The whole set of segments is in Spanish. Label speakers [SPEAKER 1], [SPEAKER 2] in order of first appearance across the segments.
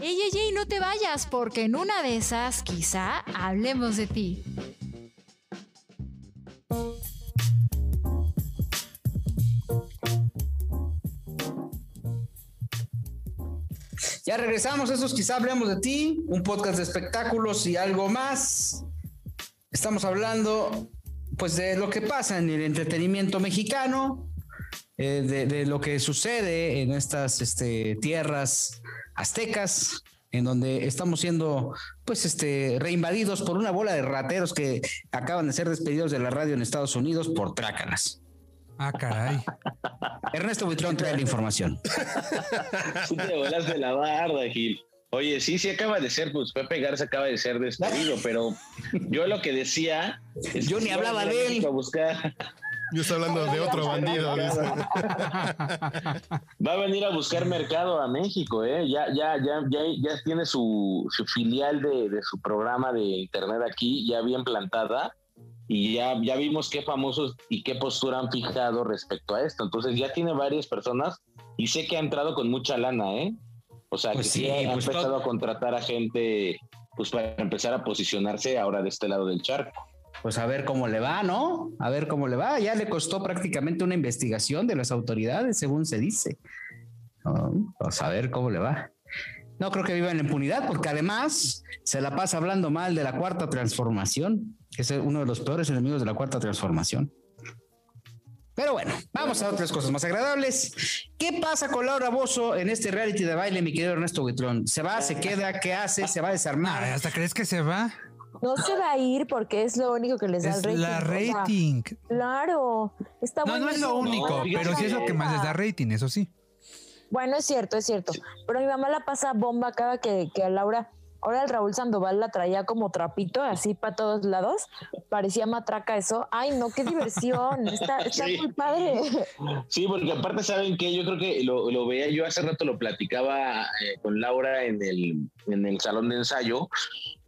[SPEAKER 1] Ey, ey, ey, no te vayas, porque en una de esas quizá hablemos de ti.
[SPEAKER 2] Ya regresamos, esos quizá hablemos de ti, un podcast de espectáculos y algo más. Estamos hablando pues de lo que pasa en el entretenimiento mexicano, eh, de, de, lo que sucede en estas este, tierras aztecas, en donde estamos siendo pues este reinvadidos por una bola de rateros que acaban de ser despedidos de la radio en Estados Unidos por trácalas.
[SPEAKER 3] Ah, caray.
[SPEAKER 2] Ernesto Buitrón trae la información.
[SPEAKER 4] Sí te volaste la barda, Gil. Oye, sí, sí acaba de ser, pues Pepe Garza acaba de ser despedido, pero yo lo que decía
[SPEAKER 2] es yo ni hablaba de él.
[SPEAKER 4] A buscar.
[SPEAKER 5] Yo estoy hablando de otro bandido.
[SPEAKER 4] Va a venir a buscar mercado a México, ¿eh? Ya, ya, ya, ya, ya tiene su, su filial de, de, su programa de internet aquí, ya bien plantada, y ya, ya vimos qué famosos y qué postura han fijado respecto a esto. Entonces ya tiene varias personas y sé que ha entrado con mucha lana, ¿eh? O sea, pues que sí, sí ha pues empezado todo... a contratar a gente pues para empezar a posicionarse ahora de este lado del charco
[SPEAKER 2] pues a ver cómo le va, ¿no? A ver cómo le va. Ya le costó prácticamente una investigación de las autoridades, según se dice. Pues a ver cómo le va. No creo que viva en la impunidad, porque además se la pasa hablando mal de la cuarta transformación, que es uno de los peores enemigos de la cuarta transformación. Pero bueno, vamos a otras cosas más agradables. ¿Qué pasa con Laura Bozo en este reality de baile, mi querido Ernesto Buitrón? ¿Se va, se queda, qué hace, se va a desarmar?
[SPEAKER 3] ¿Hasta crees que se va?
[SPEAKER 6] No se va a ir porque es lo único que les da
[SPEAKER 3] es
[SPEAKER 6] rating.
[SPEAKER 3] la rating.
[SPEAKER 6] O sea, claro, está
[SPEAKER 3] No, no es lo único, no, pero sí es lo que más les da rating, eso sí.
[SPEAKER 6] Bueno, es cierto, es cierto. Pero mi mamá la pasa bomba cada que, que a Laura. Ahora el Raúl Sandoval la traía como trapito, así para todos lados. Parecía matraca eso. Ay, no, qué diversión. Está, está sí. muy padre.
[SPEAKER 4] Sí, porque aparte, ¿saben que Yo creo que lo, lo, veía, yo hace rato lo platicaba eh, con Laura en el, en el salón de ensayo.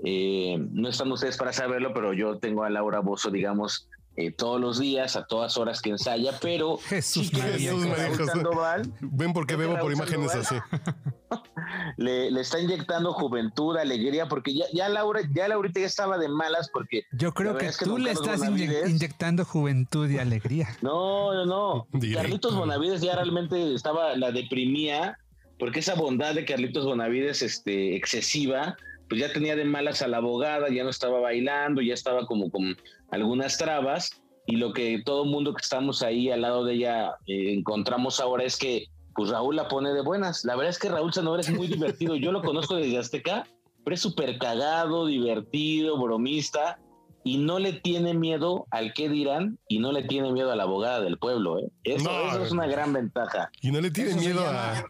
[SPEAKER 4] Eh, no están ustedes para saberlo, pero yo tengo a Laura Bozo, digamos, eh, todos los días, a todas horas que ensaya, pero
[SPEAKER 3] Jesús,
[SPEAKER 4] sí
[SPEAKER 5] Jesús María Sandoval, Ven porque veo por imágenes Sandoval, así.
[SPEAKER 4] Le, le, está inyectando juventud, alegría, porque ya, ya Laura, ya Laurita ya estaba de malas porque
[SPEAKER 3] yo creo que, que, tú le estás Bonavides, inyectando juventud y alegría.
[SPEAKER 4] No, no, no. Directo. Carlitos Bonavides ya realmente estaba, la deprimía, porque esa bondad de Carlitos Bonavides, este, excesiva, pues ya tenía de malas a la abogada, ya no estaba bailando, ya estaba como con algunas trabas y lo que todo el mundo que estamos ahí al lado de ella eh, encontramos ahora es que pues Raúl la pone de buenas. La verdad es que Raúl Sandoval es muy divertido. Yo lo conozco desde Azteca, pero es súper cagado, divertido, bromista y no le tiene miedo al qué dirán y no le tiene miedo a la abogada del pueblo. ¿eh? Eso, no, eso, es una gran ventaja.
[SPEAKER 5] Y no le tiene
[SPEAKER 2] eso
[SPEAKER 5] miedo
[SPEAKER 2] se llama,
[SPEAKER 5] a...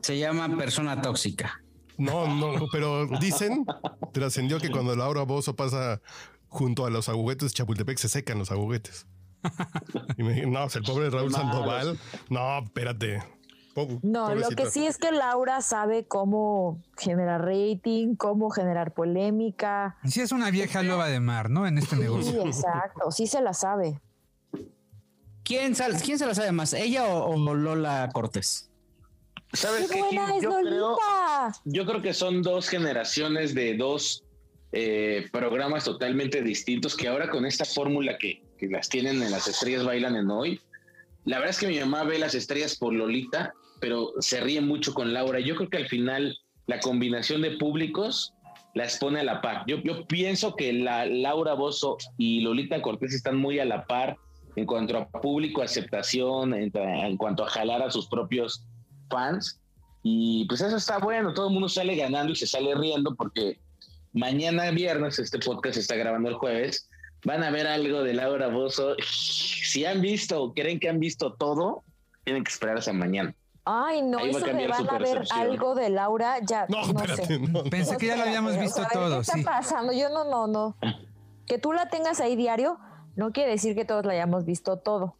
[SPEAKER 2] Se llama persona tóxica.
[SPEAKER 5] No, no, pero dicen, trascendió que cuando Laura Bozo pasa junto a los agujetes de Chapultepec se secan los agujetes. Y me dije, no, el pobre Raúl Sandoval. No, espérate.
[SPEAKER 6] Pobre, no, pobrecito. lo que sí es que Laura sabe cómo generar rating, cómo generar polémica.
[SPEAKER 3] Sí, es una vieja loba de mar, ¿no? En este negocio.
[SPEAKER 6] Sí, exacto, sí se la sabe.
[SPEAKER 2] ¿Quién, ¿quién se la sabe más, ella o, o Lola Cortés?
[SPEAKER 4] ¿Sabes qué? qué? Yo, creo, yo creo que son dos generaciones de dos eh, programas totalmente distintos que ahora con esta fórmula que, que, las tienen en las estrellas bailan en hoy. La verdad es que mi mamá ve las estrellas por Lolita, pero se ríe mucho con Laura. Yo creo que al final la combinación de públicos las pone a la par. Yo, yo pienso que la Laura Bozo y Lolita Cortés están muy a la par en cuanto a público, aceptación, en, en cuanto a jalar a sus propios fans. Y pues eso está bueno, todo el mundo sale ganando y se sale riendo porque mañana viernes, este podcast se está grabando el jueves, van a ver algo de Laura Bozo. Si han visto o creen que han visto todo, tienen que esperar hasta mañana.
[SPEAKER 6] Ay, no, Ahí eso me van a ver algo de Laura, ya no, no espérate, sé.
[SPEAKER 3] No, Pensé que ya lo habíamos visto o todo.
[SPEAKER 6] ¿Qué está
[SPEAKER 3] sí.
[SPEAKER 6] pasando? Yo no, no, no. Que tú la tengas ahí diario no quiere decir que todos la hayamos visto todo.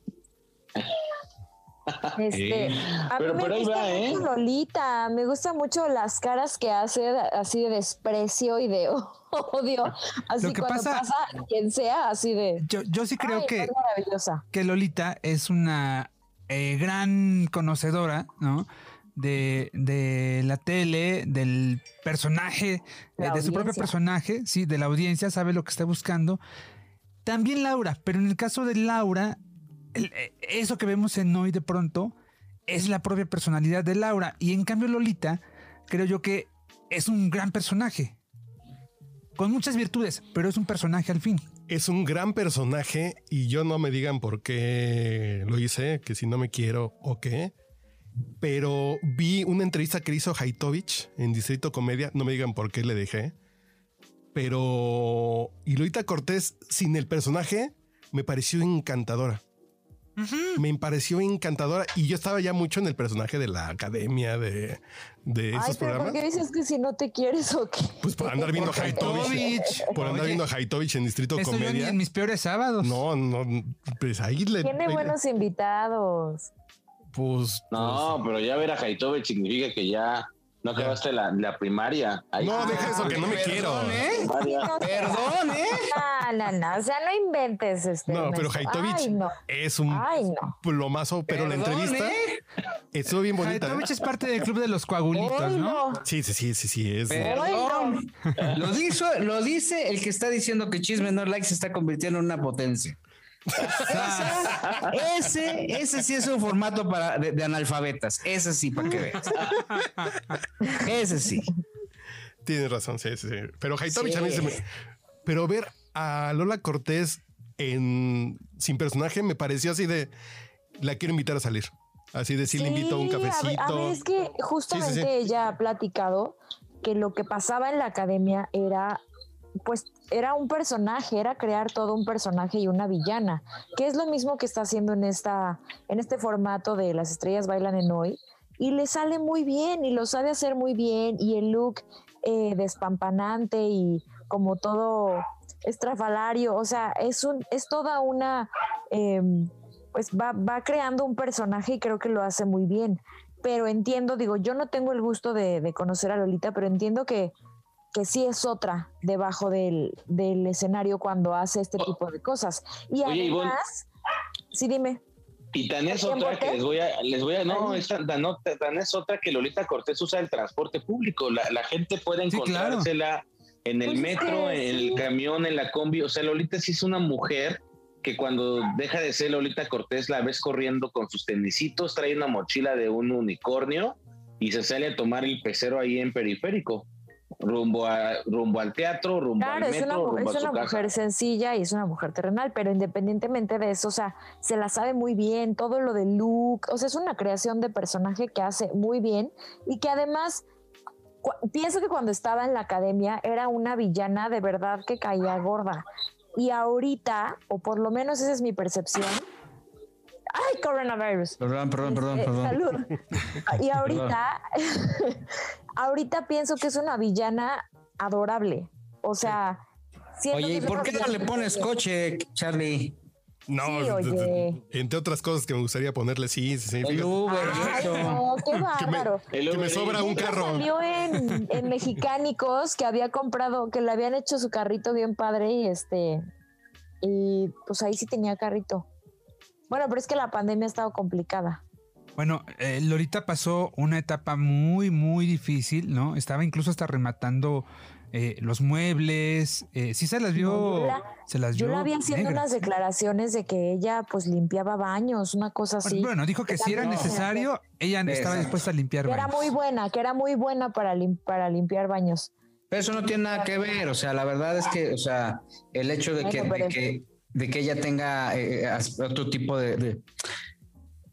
[SPEAKER 6] Este, a
[SPEAKER 4] Pero
[SPEAKER 6] mí
[SPEAKER 4] por
[SPEAKER 6] me
[SPEAKER 4] ahí
[SPEAKER 6] gusta
[SPEAKER 4] va, ¿eh?
[SPEAKER 6] mucho Lolita, me gustan mucho las caras que hace así de desprecio y de odio, así
[SPEAKER 3] Lo que
[SPEAKER 6] cuando
[SPEAKER 3] pasa-
[SPEAKER 6] pasa, quien sea, así de
[SPEAKER 3] Yo, yo sí creo
[SPEAKER 6] "Ay,
[SPEAKER 3] que,
[SPEAKER 6] es maravillosa.
[SPEAKER 3] que Lolita es una eh, gran conocedora, ¿no? de, de la tele, del personaje, eh, de su propio personaje, sí, de la audiencia, sabe lo que está buscando. También Laura, pero en el caso de Laura, eh, eso que vemos en hoy de pronto es la propia personalidad de Laura. Y en cambio Lolita, creo yo que es un gran personaje. Con muchas virtudes, pero es un personaje al fin.
[SPEAKER 5] Es un gran personaje y yo no me digan por qué lo hice, que si no me quiero o qué pero vi una entrevista que hizo Haitovich en Distrito Comedia. No me digan por qué le dejé. Pero. Lolita Cortés, sin el personaje, me pareció encantadora. Me pareció encantadora y yo estaba ya mucho en el personaje de la academia de, de esos programas.
[SPEAKER 6] ¿Por qué dices que si no te quieres o qué?
[SPEAKER 5] Pues por andar viendo a Haitovich. Por andar viendo a Haitovich en Distrito Comedia.
[SPEAKER 3] en mis peores sábados.
[SPEAKER 5] No, no, pues ahí le.
[SPEAKER 6] Tiene buenos invitados.
[SPEAKER 5] Pues.
[SPEAKER 4] No,
[SPEAKER 5] pues,
[SPEAKER 4] pero ya ver a Haitovich significa que ya no acabaste la, la, primaria.
[SPEAKER 5] no, deja eso, que no me quiero.
[SPEAKER 2] ¿eh? Perdón, ¿eh?
[SPEAKER 6] No, no, no. O sea, no inventes este.
[SPEAKER 5] No, pero Haitovich es un plomazo, pero la entrevista ¿eh? estuvo bien bonita. ¿eh?
[SPEAKER 3] Haitovich es parte del club de los coagulitos, ¿no?
[SPEAKER 5] Sí, sí, sí, sí, sí. Es...
[SPEAKER 2] Perdón. lo, dice, lo dice el que está diciendo que Chisme No Like se está convirtiendo en una potencia ese, ese sí es un formato para, de, analfabetas. Ese sí, para que veas. Ese sí.
[SPEAKER 5] Tienes razón, sí, sí. Pero Haitovich a mí se me... Pero ver a Lola Cortés en sin personaje me pareció así de la quiero invitar a salir. Así de si le invito a un cafecito.
[SPEAKER 6] A ver, es que justamente ella ha platicado que lo que pasaba en la academia era pues era un personaje, era crear todo un personaje y una villana, que es lo mismo que está haciendo en esta, en este formato de las estrellas bailan en hoy, y le sale muy bien, y lo sabe hacer muy bien, y el look eh, despampanante y como todo estrafalario, o sea, es un, es toda una em, pues va, va creando un personaje y creo que lo hace muy bien. Pero entiendo, digo, yo no tengo el gusto de, de conocer a Lolita, pero entiendo que que sí es otra debajo del, escenario cuando hace este tipo de cosas. Y además, sí, dime.
[SPEAKER 4] Y tan es otra que les voy a, les voy a, no, tan, es otra que Lolita Cortés usa el transporte público. La, gente puede encontrársela en el pues metro, en el camión, en la combi. O sea, Lolita sí es una mujer que cuando deja de ser Lolita Cortés la ves corriendo con sus tenisitos, trae una mochila de un unicornio y se sale a tomar el pecero ahí en periférico rumbo a rumbo al teatro, rumbo al metro,
[SPEAKER 6] es una,
[SPEAKER 4] rumbo
[SPEAKER 6] es una mujer sencilla y es una mujer terrenal, pero independientemente de eso, o sea, se la sabe muy bien, todo lo de look, o sea, es una creación de personaje que hace muy bien y que además pienso que cuando estaba en la academia era una villana de verdad que caía gorda. Y ahorita, o por lo menos esa es mi percepción, ¡Ay, coronavirus!
[SPEAKER 2] Perdón, perdón, perdón, perdón. Salud.
[SPEAKER 6] Y ahorita, ahorita pienso que es una villana adorable. O sea,
[SPEAKER 2] Oye, ¿y por qué no le pones coche, Charlie?
[SPEAKER 5] No, entre otras cosas que me gustaría ponerle, sí, sí, sí.
[SPEAKER 2] El Uber,
[SPEAKER 6] no, qué bárbaro.
[SPEAKER 5] Que me, sobra un carro.
[SPEAKER 6] Salió en, en Mexicánicos que había comprado, que le habían hecho su carrito bien padre y este, y pues ahí sí tenía carrito. Bueno, pero es que la pandemia ha estado complicada.
[SPEAKER 3] Bueno, eh, Lorita pasó una etapa muy, muy difícil, ¿no? Estaba incluso hasta rematando eh, los muebles. Eh, sí se las vio. se las
[SPEAKER 6] yo
[SPEAKER 3] la
[SPEAKER 6] vi haciendo unas declaraciones de que ella pues limpiaba baños, una cosa así.
[SPEAKER 3] Bueno, dijo que, si era necesario, ella estaba dispuesta a limpiar
[SPEAKER 6] que
[SPEAKER 3] baños.
[SPEAKER 6] Era muy buena, que era muy buena para, para limpiar baños.
[SPEAKER 2] Pero eso no tiene nada que ver, o sea, la verdad es que, o sea, el hecho de, que, de que ella tenga eh, otro tipo de,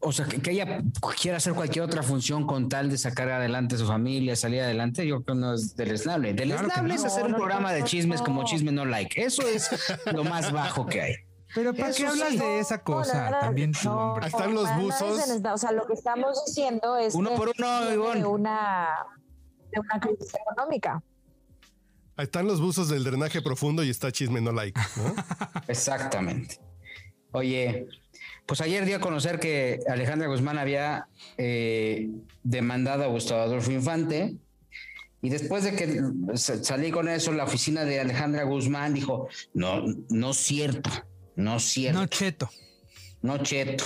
[SPEAKER 2] o sea, que, ella quiera hacer cualquier otra función con tal de sacar adelante a su familia, salir adelante, yo creo que no es del esnable. Del esnable es hacer un programa de chismes como Chisme No Like. Eso es lo más bajo que hay.
[SPEAKER 3] Pero ¿para qué hablas de esa cosa? También tú,
[SPEAKER 5] hombre. Están los buzos.
[SPEAKER 6] O sea, lo que estamos diciendo es
[SPEAKER 2] uno por uno, de
[SPEAKER 6] una, de una crisis económica.
[SPEAKER 5] Están los buzos del drenaje profundo y está chisme no like.
[SPEAKER 2] Exactamente. Oye, pues ayer dio a conocer que Alejandra Guzmán había eh, demandado a Gustavo Adolfo Infante. Y después de que salí con eso, la oficina de Alejandra Guzmán dijo: No, no es cierto, no es cierto.
[SPEAKER 3] No cheto.
[SPEAKER 2] No cheto.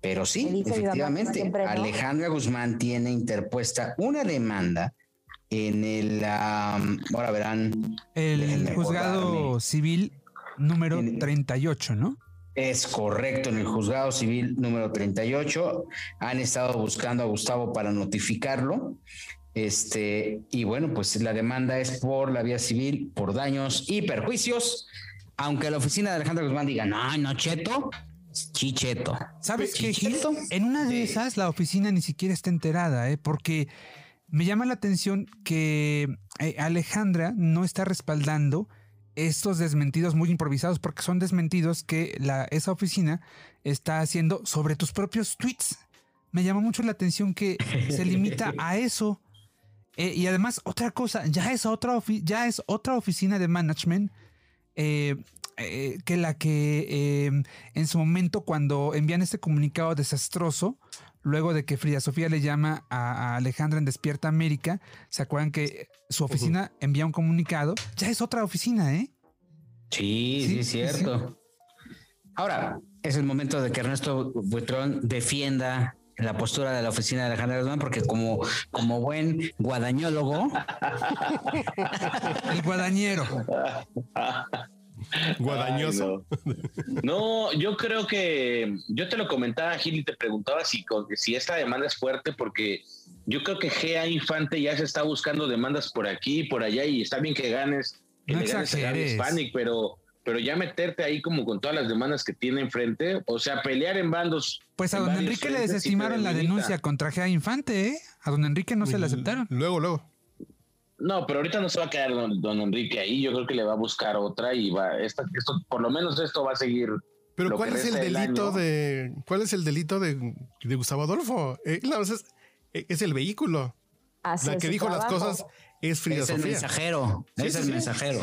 [SPEAKER 2] Pero sí, efectivamente, Alejandra Guzmán tiene interpuesta una demanda en el, ahora verán.
[SPEAKER 3] El juzgado civil número 38, ¿no?
[SPEAKER 2] Es correcto, en el juzgado civil número 38 han estado buscando a Gustavo para notificarlo. Este, y bueno, pues la demanda es por la vía civil, por daños y perjuicios, aunque la oficina de Alejandra Guzmán diga, no, no, Cheto, Chicheto.
[SPEAKER 3] ¿Sabes qué, En una de esas la oficina ni siquiera está enterada, ¿eh? porque me llama la atención que eh, Alejandra no está respaldando estos desmentidos muy improvisados, porque son desmentidos que esa oficina está haciendo sobre tus propios tweets. Me llama mucho la atención que se limita a eso. Eh, y además, otra cosa, ya es otra, ya es otra oficina de management eh, que la que en su momento cuando envían este comunicado desastroso, luego de que Frida Sofía le llama a, Alejandra en Despierta América, ¿se acuerdan que su oficina envía un comunicado? Ya es otra oficina, ¿eh?
[SPEAKER 2] Sí, sí, es cierto. Ahora, es el momento de que Ernesto Buitrón defienda la postura de la oficina de Alejandra Guzmán, porque como, como buen guadañólogo.
[SPEAKER 3] el guadañero.
[SPEAKER 5] Guadañoso.
[SPEAKER 4] no. yo creo que yo te lo comentaba, Gil, y te preguntaba si, si esta demanda es fuerte, porque yo creo que GA Infante ya se está buscando demandas por aquí y por allá, y está bien que ganes, que le ganes a Hispanic, pero pero ya meterte ahí como con todas las demandas que tiene enfrente, o sea, pelear en bandos.
[SPEAKER 3] Pues a don Enrique le desestimaron la denuncia contra Gea Infante, ¿eh? A don Enrique no se la aceptaron.
[SPEAKER 5] Luego, luego.
[SPEAKER 4] No, pero ahorita no se va a quedar don, Enrique ahí, yo creo que le va a buscar otra y va, esto, por lo menos esto va a seguir.
[SPEAKER 5] Pero ¿cuál es el delito de, cuál es el delito de, Gustavo Adolfo? Eh, es, el vehículo. la que dijo las cosas es Frida
[SPEAKER 2] es el mensajero, es el mensajero.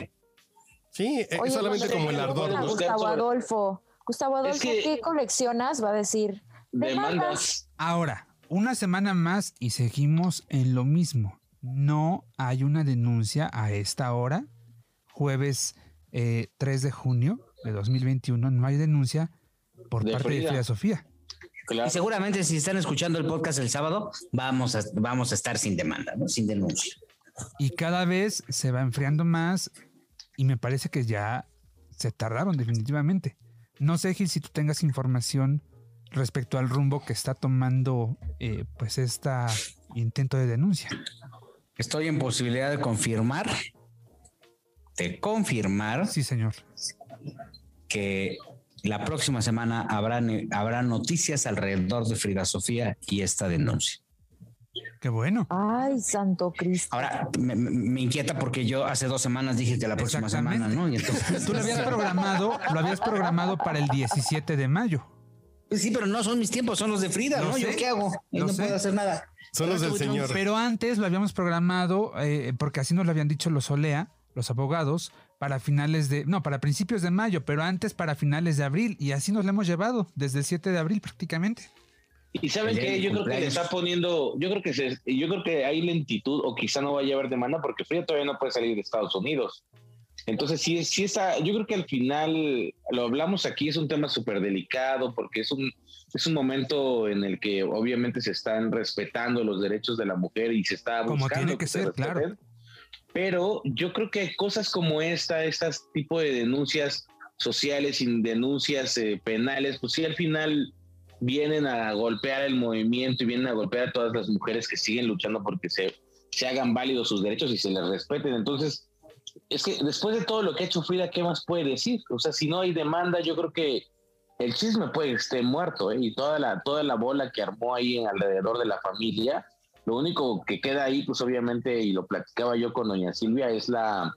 [SPEAKER 5] Sí, es solamente como el ardor.
[SPEAKER 6] Gustavo Adolfo. Gustavo Adolfo, ¿qué coleccionas? Va a decir. Demandas.
[SPEAKER 3] Ahora, una semana más y seguimos en lo mismo. No hay una denuncia a esta hora, jueves 3 eh, de junio de 2021. No hay denuncia por parte de Frida Sofía.
[SPEAKER 2] Y seguramente si están escuchando el podcast el sábado, vamos a, vamos a estar sin demanda, ¿no? sin denuncia.
[SPEAKER 3] Y cada vez se va enfriando más y me parece que ya se tardaron definitivamente. No sé, Gil, si tú tengas información respecto al rumbo que está tomando eh, pues este intento de denuncia.
[SPEAKER 2] Estoy en posibilidad de confirmar, de confirmar.
[SPEAKER 3] Sí, señor.
[SPEAKER 2] Que la próxima semana habrá, habrá noticias alrededor de Frida Sofía y esta denuncia.
[SPEAKER 3] Qué bueno.
[SPEAKER 6] Ay, Santo Cristo.
[SPEAKER 2] Ahora me, inquieta porque yo hace dos semanas dije que la próxima semana, ¿no? Y
[SPEAKER 3] entonces... Tú lo habías programado, lo habías programado para el 17 de mayo.
[SPEAKER 2] Pues sí, pero no son mis tiempos, son los de Frida, ¿no? ¿Yo qué hago? no puedo hacer nada.
[SPEAKER 5] Son los del señor.
[SPEAKER 3] Pero antes lo habíamos programado, eh, porque así nos lo habían dicho los OLEA, los abogados, para finales de, no, para principios de mayo, pero antes para finales de abril, y así nos lo hemos llevado desde el 7 de abril prácticamente.
[SPEAKER 4] Y saben que yo creo que le está poniendo, yo creo que se, yo creo que hay lentitud o quizá no vaya a haber demanda porque Frida todavía no puede salir de Estados Unidos. Entonces, sí, sí esa, yo creo que al final, lo hablamos aquí, es un tema súper delicado porque es un, es un momento en el que obviamente se están respetando los derechos de la mujer y se está
[SPEAKER 3] buscando. Como tiene que, ser, claro.
[SPEAKER 4] Pero yo creo que cosas como esta, estas tipo de denuncias sociales y denuncias eh, penales, pues sí, al final vienen a golpear el movimiento y vienen a golpear a todas las mujeres que siguen luchando porque se, se hagan válidos sus derechos y se les respeten. Entonces, es que después de todo lo que ha hecho Frida, ¿qué más puede decir? O sea, si no hay demanda, yo creo que el chisme puede estar muerto, ¿eh? Y toda la, toda la bola que armó ahí en alrededor de la familia, lo único que queda ahí, pues obviamente, y lo platicaba yo con doña Silvia, es la,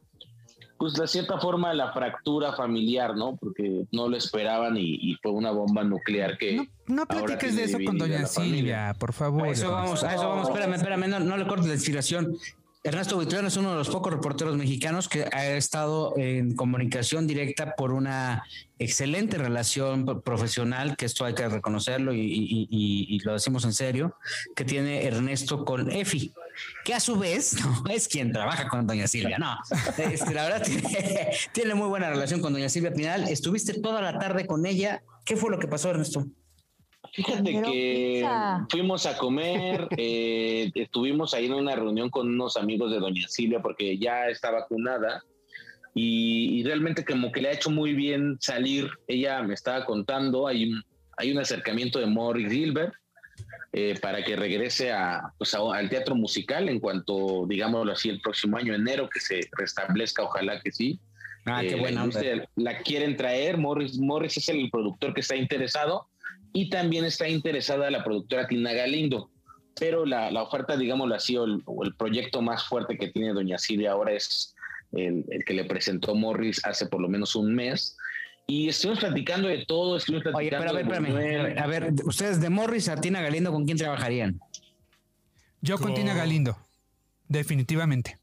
[SPEAKER 4] pues de cierta forma la fractura familiar, ¿no? Porque no lo esperaban y, fue una bomba nuclear que...
[SPEAKER 3] No, no platiques de eso con doña Silvia, por favor.
[SPEAKER 2] A eso vamos, a eso vamos, espérame, espérame, no, no le cortes la inspiración. Ernesto Buitrón es uno de los pocos reporteros mexicanos que ha estado en comunicación directa por una excelente relación profesional, que esto hay que reconocerlo y, lo decimos en serio, que tiene Ernesto con Efi, que a su vez no es quien trabaja con doña Silvia, no. Este, la verdad tiene, tiene muy buena relación con doña Silvia Pinal. Estuviste toda la tarde con ella. ¿Qué fue lo que pasó, Ernesto?
[SPEAKER 4] Fíjate que fuimos a comer, eh, estuvimos ahí en una reunión con unos amigos de Doña Silvia porque ya está vacunada y, realmente como que le ha hecho muy bien salir. Ella me estaba contando, hay un, hay un acercamiento de Morris Gilbert eh, para que regrese a, pues al teatro musical en cuanto, digámoslo así, el próximo año, enero, que se restablezca, ojalá que sí.
[SPEAKER 2] Ah, qué eh, buena.
[SPEAKER 4] La quieren traer, Morris, Morris es el productor que está interesado y también está interesada la productora Tina Galindo. Pero la, la oferta, digámoslo así, o el, proyecto más fuerte que tiene Doña Silvia ahora es el, el, que le presentó Morris hace por lo menos un mes. Y estuvimos platicando de todo, estuvimos platicando
[SPEAKER 2] Oye, pero a ver, A ver, ustedes de Morris a Tina Galindo, ¿con quién trabajarían?
[SPEAKER 3] Yo con, Tina Galindo, definitivamente.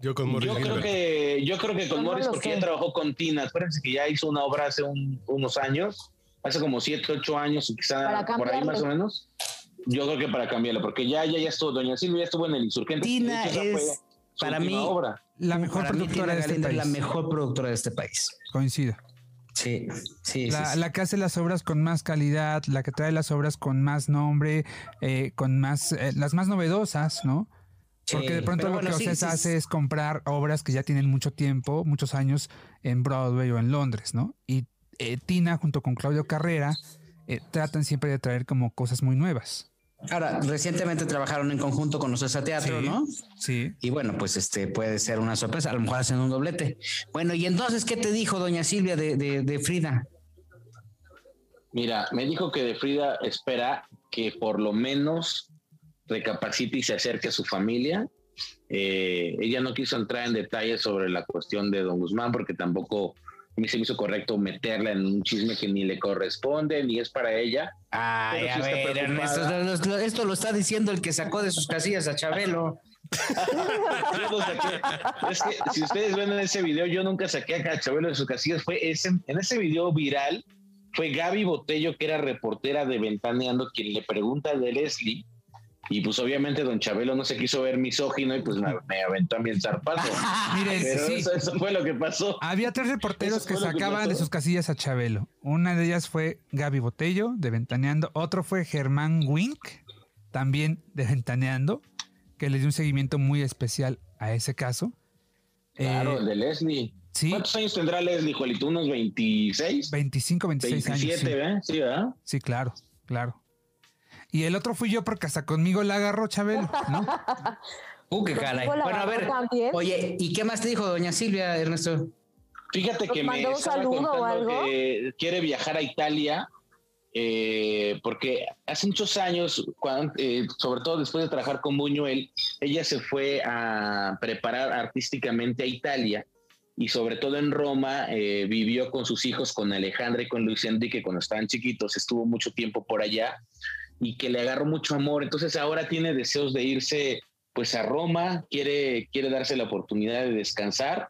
[SPEAKER 5] Yo con Morris.
[SPEAKER 4] Yo creo que, yo creo que con Morris, porque ya trabajó con Tina. Acuérdense que ya hizo una obra hace unos años hace como siete, ocho años, quizá por ahí más o menos. Yo creo que para cambiarlo, porque ya, ya, ya estuvo, Doña Silvia ya estuvo en el Insurgente.
[SPEAKER 2] Tina es, para mí,
[SPEAKER 3] la mejor productora de este país.
[SPEAKER 2] La mejor productora de este país.
[SPEAKER 3] Coincido.
[SPEAKER 2] Sí, sí,
[SPEAKER 3] la,
[SPEAKER 2] sí,
[SPEAKER 3] la, que hace las obras con más calidad, la que trae las obras con más nombre, eh, con más, eh, las más novedosas, ¿no? Porque de pronto lo que Ocesa hace es comprar obras que ya tienen mucho tiempo, muchos años en Broadway o en Londres, ¿no? Y eh, Tina junto con Claudio Carrera eh, tratan siempre de traer como cosas muy nuevas.
[SPEAKER 2] Ahora, recientemente trabajaron en conjunto con nosotros a teatro, ¿no?
[SPEAKER 3] Sí.
[SPEAKER 2] Y bueno, pues este puede ser una sorpresa, a lo mejor hacen un doblete. Bueno, y entonces, ¿qué te dijo doña Silvia de, Frida?
[SPEAKER 4] Mira, me dijo que de Frida espera que por lo menos recapacite y se acerque a su familia. Eh, ella no quiso entrar en detalles sobre la cuestión de don Guzmán porque tampoco a mí se me hizo correcto meterla en un chisme que ni le corresponde, ni es para ella.
[SPEAKER 2] Ay, a ver, Ernesto, esto lo está diciendo el que sacó de sus casillas a Chabelo.
[SPEAKER 4] es que si ustedes ven en ese video, yo nunca saqué a Chabelo de sus casillas. Fue ese, en ese video viral, fue Gaby Botello, que era reportera de Ventaneando, quien le pregunta de Leslie y pues obviamente don Chabelo no se quiso ver misógino y pues me, aventó a mí el zarpazo.
[SPEAKER 3] Miren,
[SPEAKER 4] eso, fue lo que pasó.
[SPEAKER 3] Había tres reporteros que sacaban de sus casillas a Chabelo. Una de ellas fue Gaby Botello, de Ventaneando. Otro fue Germán Wink, también de Ventaneando, que le dio un seguimiento muy especial a ese caso.
[SPEAKER 4] Claro, eh, el de Leslie.
[SPEAKER 3] ¿sí?
[SPEAKER 4] ¿Cuántos años tendrá Leslie, Juanito? ¿Unos 26?
[SPEAKER 3] 25, 26 años.
[SPEAKER 4] 27, ¿verdad? Sí, ¿verdad?
[SPEAKER 3] Sí, claro, claro. Y el otro fui yo porque hasta conmigo la agarró Chabelo, ¿no?
[SPEAKER 2] Uh, qué caray. Bueno, a ver, oye, ¿y qué más te dijo doña Silvia, Ernesto?
[SPEAKER 4] Fíjate que me un saludo o algo? que quiere viajar a Italia eh, porque hace muchos años, cuando, eh, sobre todo después de trabajar con Buñuel, ella se fue a preparar artísticamente a Italia y sobre todo en Roma eh, vivió con sus hijos, con Alejandra y con Luis Enrique cuando estaban chiquitos, estuvo mucho tiempo por allá y que le agarró mucho amor. Entonces ahora tiene deseos de irse pues a Roma, quiere, quiere darse la oportunidad de descansar,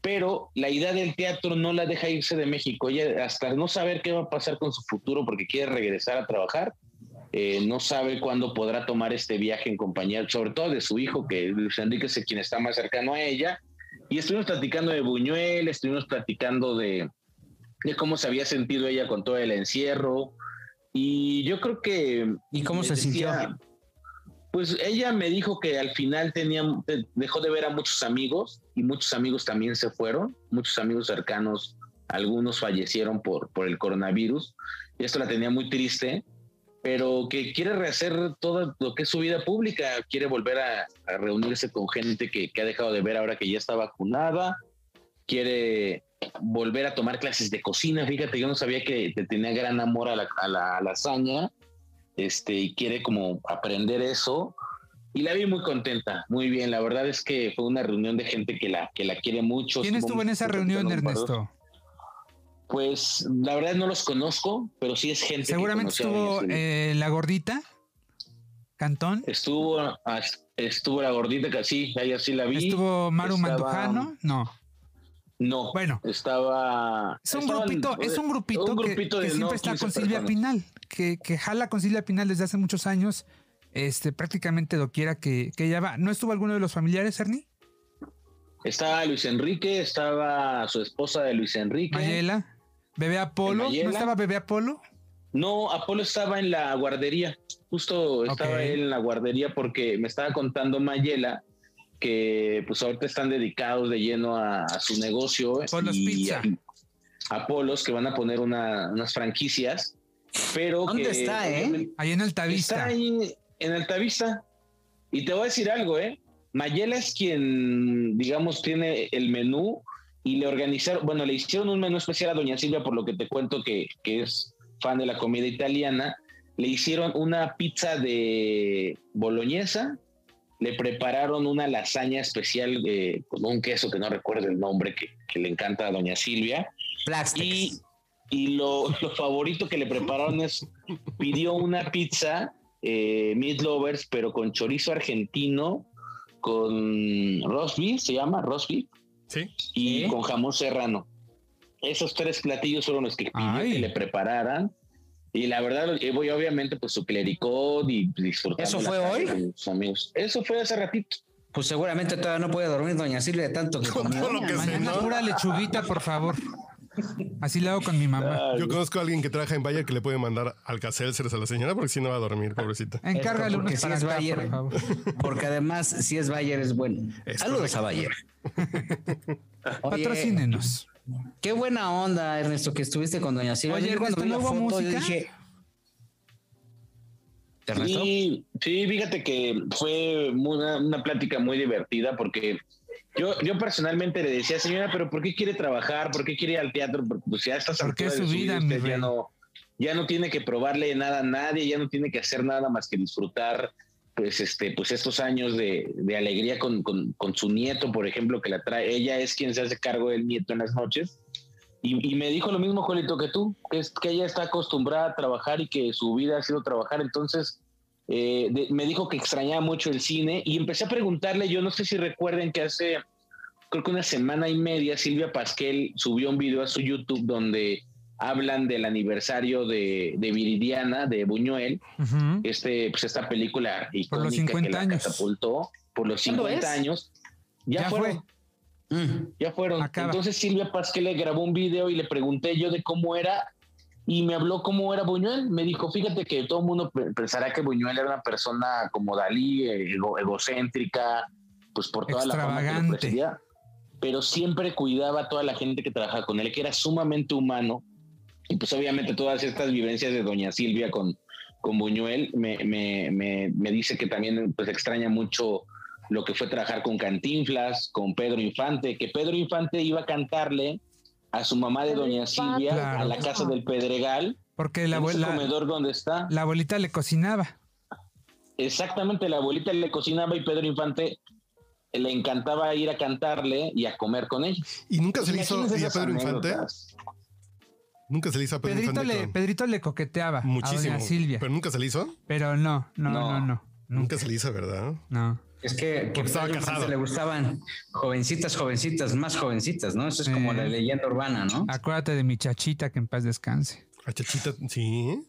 [SPEAKER 4] pero la idea del teatro no la deja irse de México. Ella hasta no saber qué va a pasar con su futuro porque quiere regresar a trabajar, eh, no sabe cuándo podrá tomar este viaje en compañía, sobre todo de su hijo, que Luis Enrique es quien está más cercano a ella. Y estuvimos platicando de Buñuel, estuvimos platicando de, de cómo se había sentido ella con todo el encierro, y yo creo que...
[SPEAKER 2] ¿Y cómo se sintió?
[SPEAKER 4] Pues ella me dijo que al final tenía, dejó de ver a muchos amigos y muchos amigos también se fueron, muchos amigos cercanos, algunos fallecieron por, por el coronavirus. Y esto la tenía muy triste, pero que quiere rehacer todo lo que es su vida pública, quiere volver a, reunirse con gente que, que, ha dejado de ver ahora que ya está vacunada, quiere volver a tomar clases de cocina. Fíjate, yo no sabía que te tenía gran amor a la, a la, lasaña este, y quiere como aprender eso. Y la vi muy contenta, muy bien. La verdad es que fue una reunión de gente que la, que la quiere mucho.
[SPEAKER 3] ¿Quién estuvo en esa reunión, Ernesto?
[SPEAKER 4] Pues la verdad no los conozco, pero sí es gente.
[SPEAKER 3] Seguramente estuvo eh, la gordita, Cantón.
[SPEAKER 4] Estuvo, ah, estuvo la gordita, que sí, ahí así la vi.
[SPEAKER 3] Estuvo Maru Mandujano, no.
[SPEAKER 4] No.
[SPEAKER 3] Bueno.
[SPEAKER 4] Estaba.
[SPEAKER 3] Es un grupito, es un grupito, que, siempre está con Silvia Pinal, que, que, jala con Silvia Pinal desde hace muchos años, este, prácticamente doquiera que, que ella va. ¿No estuvo alguno de los familiares, Ernie?
[SPEAKER 4] Estaba Luis Enrique, estaba su esposa de Luis Enrique.
[SPEAKER 3] Mayela. Bebé Apolo. ¿No estaba Bebé Apolo?
[SPEAKER 4] No, Apolo estaba en la guardería. Justo estaba él en la guardería porque me estaba contando Mayela que pues ahorita están dedicados de lleno a, su negocio.
[SPEAKER 3] Polos Pizza.
[SPEAKER 4] Apolos que van a poner unas franquicias, pero
[SPEAKER 2] ¿Dónde está, eh?
[SPEAKER 3] Ahí en Altavista.
[SPEAKER 4] Está ahí en Altavista. Y te voy a decir algo, ¿eh? Mayela es quien, digamos, tiene el menú y le organizaron, bueno, le hicieron un menú especial a Doña Silvia, por lo que te cuento que, que es fan de la comida italiana. Le hicieron una pizza de boloñesa, le prepararon una lasaña especial de, con un queso que no recuerdo el nombre que, le encanta a doña Silvia. Y, y lo, favorito que le prepararon es, pidió una pizza eh, Meat Lovers, pero con chorizo argentino, con rosbif, se llama rosbif,
[SPEAKER 5] sí.
[SPEAKER 4] y con jamón serrano. Esos tres platillos fueron los que pidió que le prepararan. Y la verdad, voy obviamente, pues su clericot y disfrutar.
[SPEAKER 2] ¿Eso fue hoy?
[SPEAKER 4] amigos. Eso fue hace ratito.
[SPEAKER 2] Pues seguramente todavía no puede dormir doña Silvia de tanto que comió.
[SPEAKER 3] Lo que Mañana pura lechuguita, por favor. Así lo hago con mi mamá.
[SPEAKER 5] Yo conozco a alguien que trabaja en Bayer que le puede mandar alcacelceres a la señora porque si no va a dormir, pobrecita.
[SPEAKER 3] Encárgale unos
[SPEAKER 2] si es Bayer, Porque además, si es Bayer, es bueno. Saludos a Bayer.
[SPEAKER 3] Patrocínenos.
[SPEAKER 2] Qué buena onda, Ernesto, que estuviste con Doña Silvia.
[SPEAKER 3] Oye, cuando vi la foto, música? dije.
[SPEAKER 4] Sí, sí, fíjate que fue una, plática muy divertida porque yo, yo personalmente le decía, señora, pero ¿por qué quiere trabajar? ¿Por qué quiere ir al teatro? Pues ya estas
[SPEAKER 3] alturas su vida,
[SPEAKER 4] ya no, ya no tiene que probarle nada a nadie, ya no tiene que hacer nada más que disfrutar pues este pues estos años de, alegría con, su nieto por ejemplo que la trae ella es quien se hace cargo del nieto en las noches. Y, me dijo lo mismo Juanito que tú que es que ella está acostumbrada a trabajar y que su vida ha sido trabajar. Entonces eh, me dijo que extrañaba mucho el cine y empecé a preguntarle yo no sé si recuerden que hace creo que una semana y media Silvia Pasquel subió un video a su YouTube donde hablan del aniversario de, Viridiana, de Buñuel, este, pues esta película icónica por los 50 que la años. catapultó por los 50 años. Ya, fueron. Mm. Ya fueron. Entonces Silvia Pasquel le grabó un video y le pregunté yo de cómo era y me habló cómo era Buñuel. Me dijo, fíjate que todo el mundo pensará que Buñuel era una persona como Dalí, egocéntrica, pues por toda la fama que le pero siempre cuidaba a toda la gente que trabajaba con él, que era sumamente humano y pues obviamente todas estas vivencias de doña Silvia con, con Buñuel me, me, me, dice que también pues extraña mucho lo que fue trabajar con Cantinflas, con Pedro Infante, que Pedro Infante iba a cantarle a su mamá de doña Silvia a la casa del Pedregal.
[SPEAKER 3] Porque la abuela...
[SPEAKER 4] comedor donde está.
[SPEAKER 3] La abuelita le cocinaba.
[SPEAKER 4] Exactamente, la abuelita le cocinaba y Pedro Infante le encantaba ir a cantarle y a comer con ella.
[SPEAKER 5] ¿Y nunca se le hizo a Pedro Infante? Nunca se le hizo a
[SPEAKER 3] Pedrito le, Pedrito le coqueteaba muchísimo. A Silvia.
[SPEAKER 5] Pero nunca se le hizo.
[SPEAKER 3] Pero no, no, no, no.
[SPEAKER 5] Nunca, se le hizo, ¿verdad?
[SPEAKER 3] No.
[SPEAKER 2] Es que, que estaba casado. le gustaban jovencitas, jovencitas, más jovencitas, ¿no? Eso es como la leyenda urbana, ¿no?
[SPEAKER 3] Acuérdate de mi chachita que en paz descanse.
[SPEAKER 5] La chachita, sí.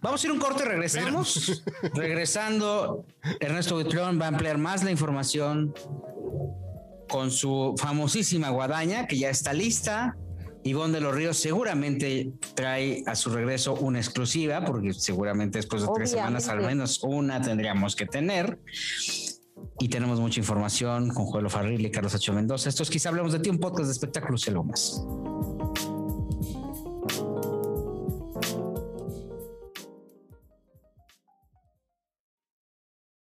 [SPEAKER 2] Vamos a ir un corte, regresamos. Regresando, Ernesto Buitrón va a ampliar más la información con su famosísima guadaña, que ya está lista. Ivonne de los Ríos seguramente trae a su regreso una exclusiva, porque seguramente después de tres semanas al menos una tendríamos que tener. Y tenemos mucha información con Juelo Farril y Carlos H. Mendoza. Estos quizá hablamos de ti, un podcast de espectáculos y algo más.